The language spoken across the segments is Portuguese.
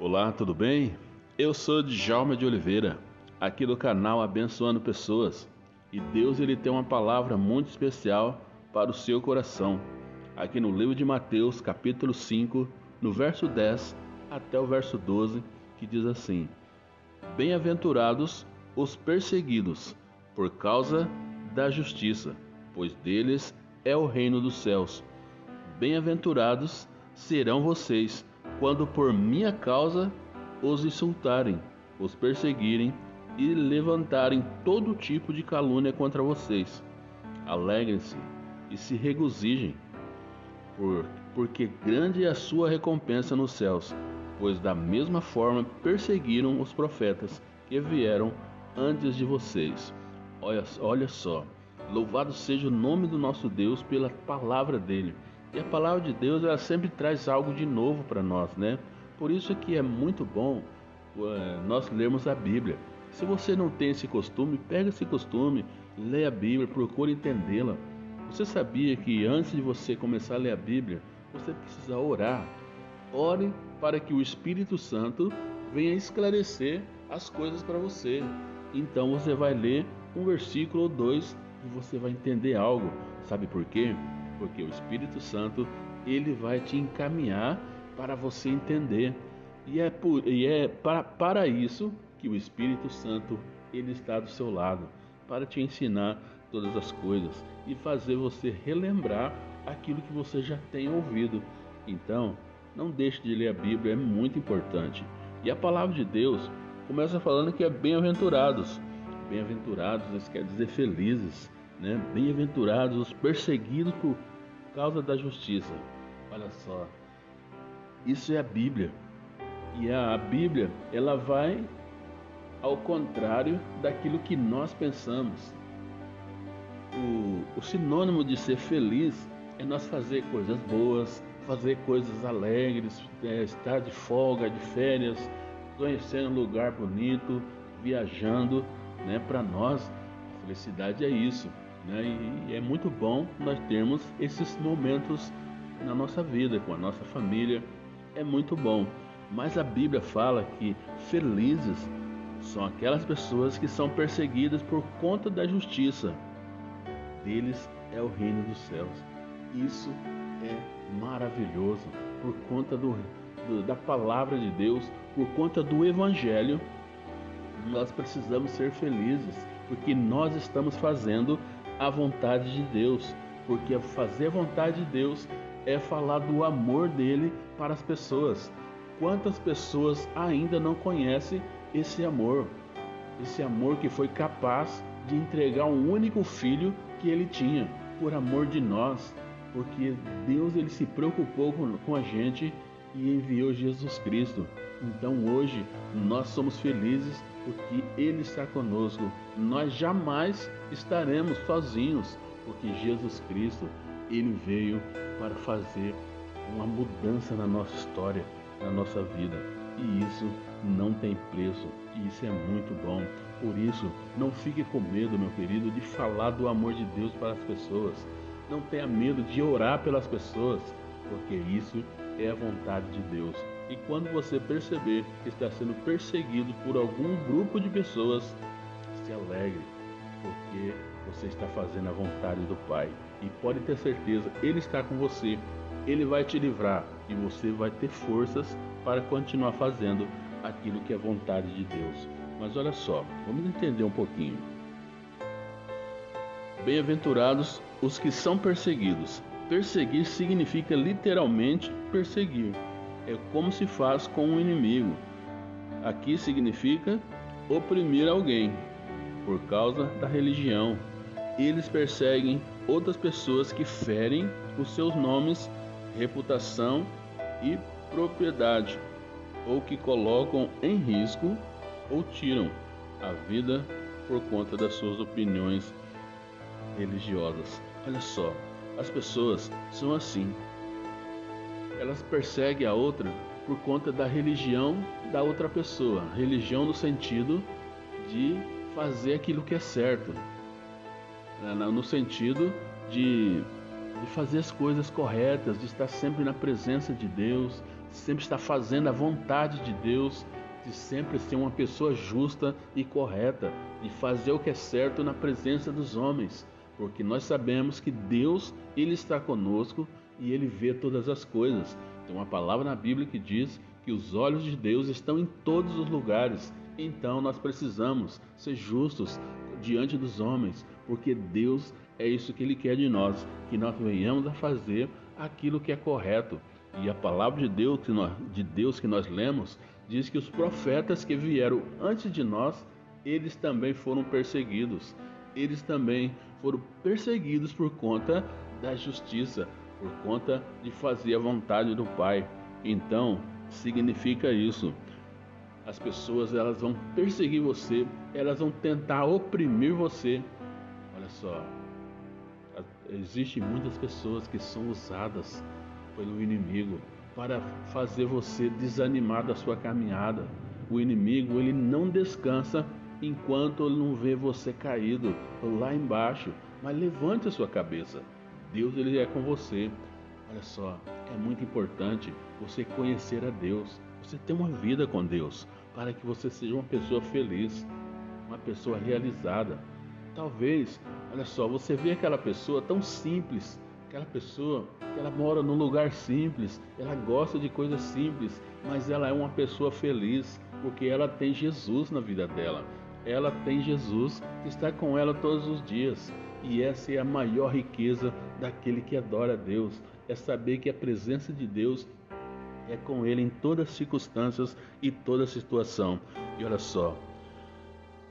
Olá, tudo bem? Eu sou Djalma de Oliveira, aqui do canal Abençoando Pessoas. E Deus ele tem uma palavra muito especial para o seu coração. Aqui no livro de Mateus, capítulo 5, no verso 10 até o verso 12, que diz assim: Bem-aventurados os perseguidos por causa da justiça, pois deles é o reino dos céus. Bem-aventurados serão vocês quando por minha causa os insultarem, os perseguirem e levantarem todo tipo de calúnia contra vocês. Alegrem-se e se regozijem, por, porque grande é a sua recompensa nos céus, pois da mesma forma perseguiram os profetas que vieram antes de vocês. Olha, olha só, louvado seja o nome do nosso Deus pela palavra dele. E a palavra de Deus ela sempre traz algo de novo para nós, né? Por isso que é muito bom uh, nós lermos a Bíblia. Se você não tem esse costume, pega esse costume, leia a Bíblia, procure entendê-la. Você sabia que antes de você começar a ler a Bíblia, você precisa orar. Ore para que o Espírito Santo venha esclarecer as coisas para você. Então você vai ler um versículo ou dois e você vai entender algo. Sabe por quê? Porque o Espírito Santo ele vai te encaminhar para você entender. E é, por, e é para, para isso que o Espírito Santo ele está do seu lado, para te ensinar todas as coisas e fazer você relembrar aquilo que você já tem ouvido. Então, não deixe de ler a Bíblia, é muito importante. E a palavra de Deus começa falando que é bem-aventurados. Bem-aventurados, isso quer dizer felizes, né? Bem-aventurados os perseguidos por causa da justiça. Olha só, isso é a Bíblia. E a Bíblia, ela vai ao contrário daquilo que nós pensamos. O, o sinônimo de ser feliz é nós fazer coisas boas, fazer coisas alegres, é, estar de folga, de férias, conhecendo um lugar bonito, viajando, né? Para nós, a felicidade é isso. Né? E é muito bom nós termos esses momentos na nossa vida, com a nossa família. É muito bom. Mas a Bíblia fala que felizes são aquelas pessoas que são perseguidas por conta da justiça. Deles é o reino dos céus. Isso é maravilhoso por conta do, do, da palavra de Deus, por conta do Evangelho. Nós precisamos ser felizes porque nós estamos fazendo a vontade de Deus, porque fazer a vontade de Deus é falar do amor dele para as pessoas. Quantas pessoas ainda não conhecem esse amor? Esse amor que foi capaz de entregar um único filho que ele tinha, por amor de nós, porque Deus ele se preocupou com a gente e enviou Jesus Cristo. Então hoje nós somos felizes porque Ele está conosco. Nós jamais estaremos sozinhos, porque Jesus Cristo ele veio para fazer uma mudança na nossa história, na nossa vida. E isso não tem preço, e isso é muito bom. Por isso, não fique com medo, meu querido, de falar do amor de Deus para as pessoas. Não tenha medo de orar pelas pessoas, porque isso é a vontade de Deus. E quando você perceber que está sendo perseguido por algum grupo de pessoas, se alegre, porque você está fazendo a vontade do Pai. E pode ter certeza, Ele está com você, Ele vai te livrar e você vai ter forças para continuar fazendo aquilo que é vontade de Deus. Mas olha só, vamos entender um pouquinho. Bem-aventurados os que são perseguidos, Perseguir significa literalmente perseguir. É como se faz com um inimigo. Aqui significa oprimir alguém por causa da religião. Eles perseguem outras pessoas que ferem os seus nomes, reputação e propriedade, ou que colocam em risco ou tiram a vida por conta das suas opiniões religiosas. Olha só, as pessoas são assim. Elas perseguem a outra por conta da religião da outra pessoa. Religião no sentido de fazer aquilo que é certo, né? no sentido de, de fazer as coisas corretas, de estar sempre na presença de Deus, sempre estar fazendo a vontade de Deus, de sempre ser uma pessoa justa e correta, de fazer o que é certo na presença dos homens, porque nós sabemos que Deus, ele está conosco e ele vê todas as coisas. Tem uma palavra na Bíblia que diz que os olhos de Deus estão em todos os lugares. Então nós precisamos ser justos diante dos homens, porque Deus é isso que ele quer de nós, que nós venhamos a fazer aquilo que é correto. E a palavra de Deus que nós, de Deus que nós lemos diz que os profetas que vieram antes de nós, eles também foram perseguidos. Eles também foram perseguidos por conta da justiça, por conta de fazer a vontade do Pai. Então, significa isso. As pessoas elas vão perseguir você, elas vão tentar oprimir você. Olha só, existem muitas pessoas que são usadas pelo inimigo para fazer você desanimar da sua caminhada. O inimigo ele não descansa enquanto ele não vê você caído lá embaixo. Mas levante a sua cabeça. Deus ele é com você. Olha só, é muito importante você conhecer a Deus, você ter uma vida com Deus, para que você seja uma pessoa feliz, uma pessoa realizada. Talvez, olha só, você vê aquela pessoa tão simples, aquela pessoa que ela mora num lugar simples, ela gosta de coisas simples, mas ela é uma pessoa feliz porque ela tem Jesus na vida dela. Ela tem Jesus que está com ela todos os dias. E essa é a maior riqueza daquele que adora a Deus, é saber que a presença de Deus é com ele em todas as circunstâncias e toda situação. E olha só,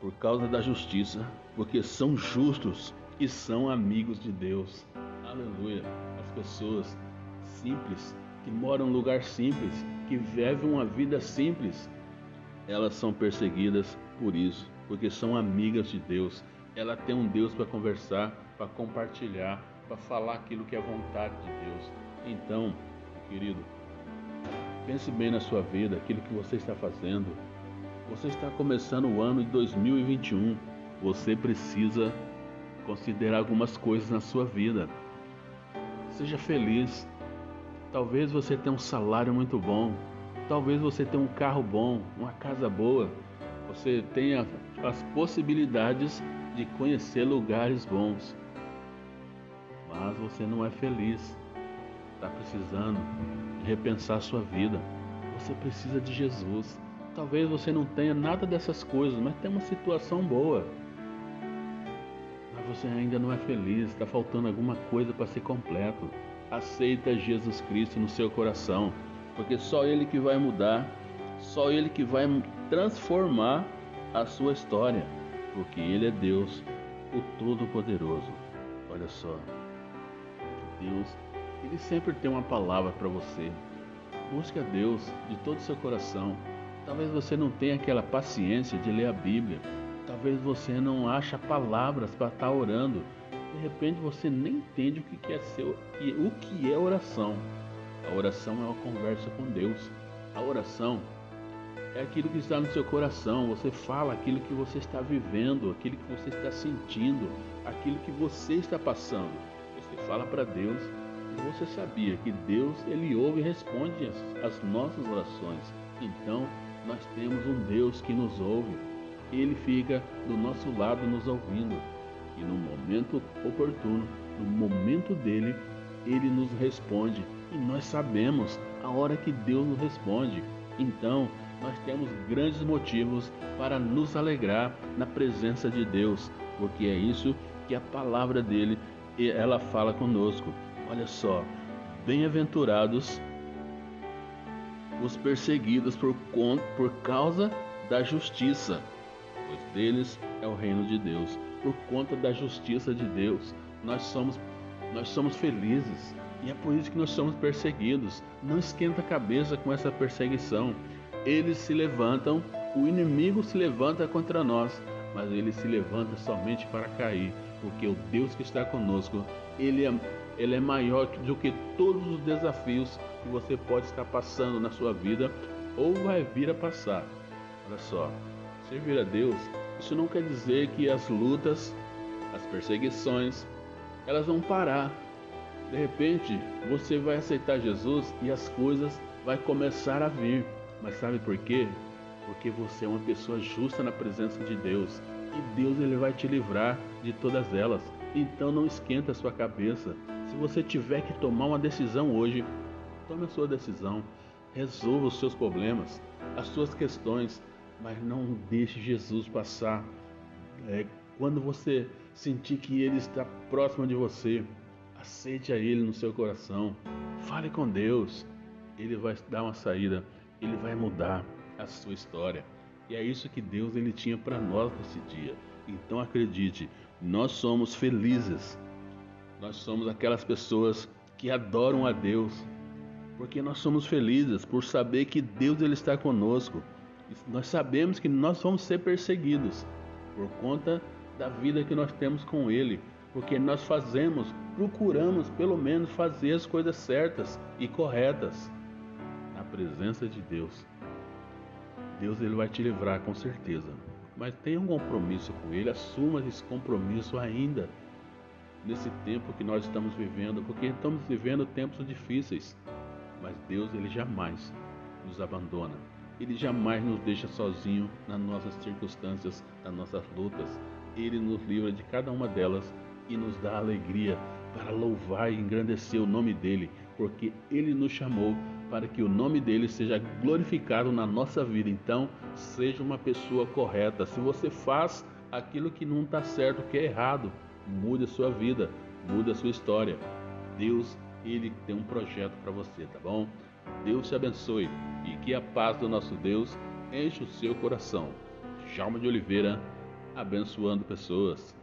por causa da justiça, porque são justos e são amigos de Deus. Aleluia. As pessoas simples, que moram em um lugar simples, que vivem uma vida simples, elas são perseguidas por isso, porque são amigas de Deus ela tem um Deus para conversar, para compartilhar, para falar aquilo que é vontade de Deus. Então, querido, pense bem na sua vida, aquilo que você está fazendo. Você está começando o ano de 2021. Você precisa considerar algumas coisas na sua vida. Seja feliz. Talvez você tenha um salário muito bom. Talvez você tenha um carro bom, uma casa boa. Você tenha as possibilidades de conhecer lugares bons, mas você não é feliz, está precisando repensar sua vida. Você precisa de Jesus. Talvez você não tenha nada dessas coisas, mas tem uma situação boa. Mas você ainda não é feliz, está faltando alguma coisa para ser completo. Aceita Jesus Cristo no seu coração, porque só Ele que vai mudar, só Ele que vai transformar a sua história porque Ele é Deus, o Todo-Poderoso. Olha só, Deus, Ele sempre tem uma palavra para você. Busque a Deus de todo o seu coração. Talvez você não tenha aquela paciência de ler a Bíblia. Talvez você não ache palavras para estar tá orando. De repente você nem entende o que é ser, o que é oração. A oração é uma conversa com Deus. A oração é aquilo que está no seu coração. Você fala aquilo que você está vivendo, aquilo que você está sentindo, aquilo que você está passando. Você fala para Deus e você sabia que Deus ele ouve e responde as nossas orações. Então nós temos um Deus que nos ouve. Ele fica do nosso lado nos ouvindo e no momento oportuno, no momento dele, ele nos responde e nós sabemos a hora que Deus nos responde. Então, nós temos grandes motivos para nos alegrar na presença de Deus, porque é isso que a palavra dele ela fala conosco. Olha só, bem-aventurados os perseguidos por, por causa da justiça, pois deles é o reino de Deus. Por conta da justiça de Deus, nós somos nós somos felizes e é por isso que nós somos perseguidos. Não esquenta a cabeça com essa perseguição eles se levantam, o inimigo se levanta contra nós, mas ele se levanta somente para cair, porque o Deus que está conosco, ele é, ele é maior do que todos os desafios que você pode estar passando na sua vida ou vai vir a passar. Olha só, servir a Deus, isso não quer dizer que as lutas, as perseguições, elas vão parar. De repente, você vai aceitar Jesus e as coisas vai começar a vir. Mas sabe por quê? Porque você é uma pessoa justa na presença de Deus e Deus ele vai te livrar de todas elas. Então não esquenta a sua cabeça. Se você tiver que tomar uma decisão hoje, tome a sua decisão. Resolva os seus problemas, as suas questões, mas não deixe Jesus passar. É, quando você sentir que Ele está próximo de você, aceite a Ele no seu coração. Fale com Deus. Ele vai dar uma saída. Ele vai mudar a sua história. E é isso que Deus ele tinha para nós nesse dia. Então acredite, nós somos felizes. Nós somos aquelas pessoas que adoram a Deus, porque nós somos felizes por saber que Deus ele está conosco. Nós sabemos que nós vamos ser perseguidos por conta da vida que nós temos com Ele, porque nós fazemos, procuramos pelo menos fazer as coisas certas e corretas presença de Deus. Deus ele vai te livrar com certeza, mas tenha um compromisso com Ele, assuma esse compromisso ainda nesse tempo que nós estamos vivendo, porque estamos vivendo tempos difíceis, mas Deus ele jamais nos abandona. Ele jamais nos deixa sozinho nas nossas circunstâncias, nas nossas lutas. Ele nos livra de cada uma delas e nos dá alegria para louvar e engrandecer o nome dele, porque ele nos chamou para que o nome dele seja glorificado na nossa vida. Então, seja uma pessoa correta. Se você faz aquilo que não está certo, que é errado, mude a sua vida, mude a sua história. Deus, ele tem um projeto para você, tá bom? Deus te abençoe e que a paz do nosso Deus enche o seu coração. Jalma de Oliveira, abençoando pessoas.